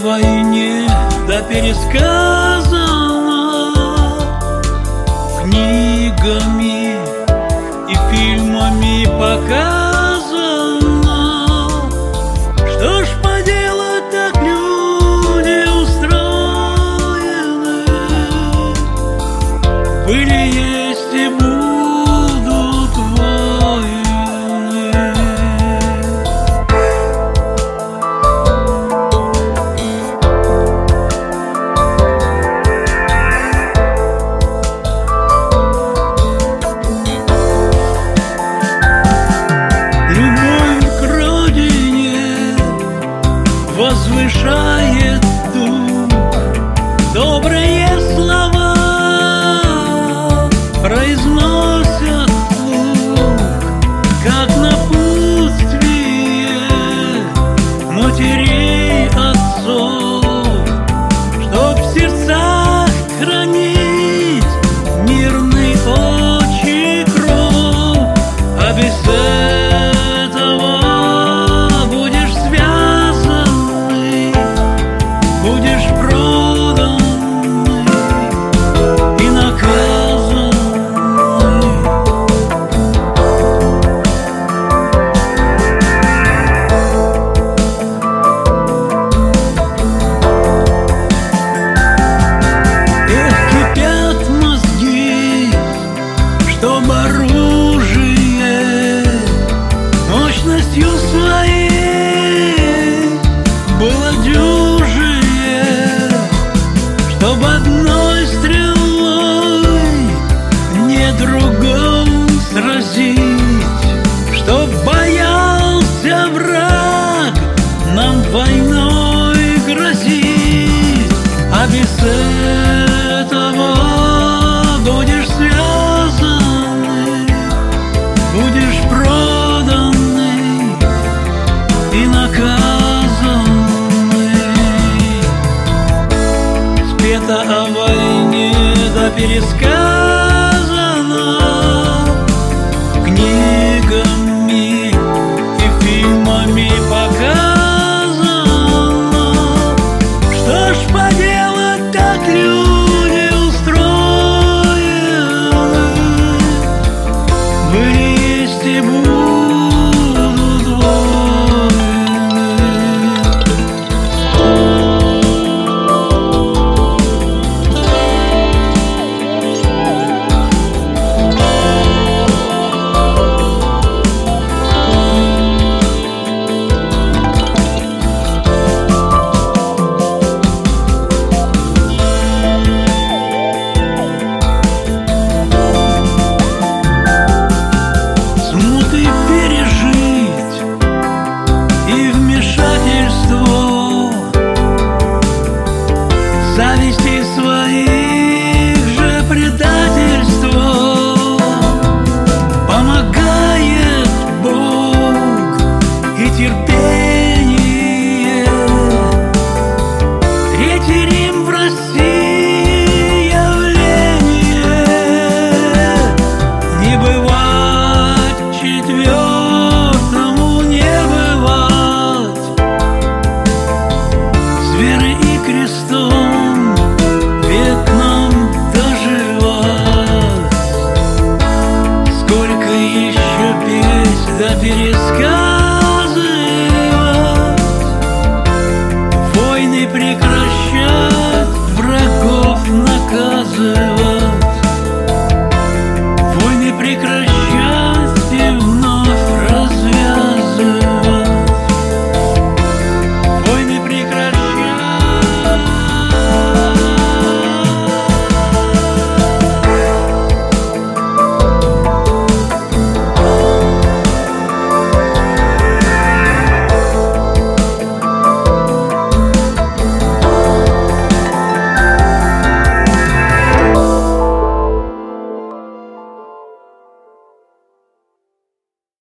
войне да пересказано. Книгами и фильмами показано. Что ж поделать так люди устроены? Были, есть и будут Добрые слова произносят вслух, Как напутствие матерей боялся враг нам войной грозить, а без этого будешь связанный, будешь проданный и наказанный. Спето о войне да пересказано пересказывать Войны прекращать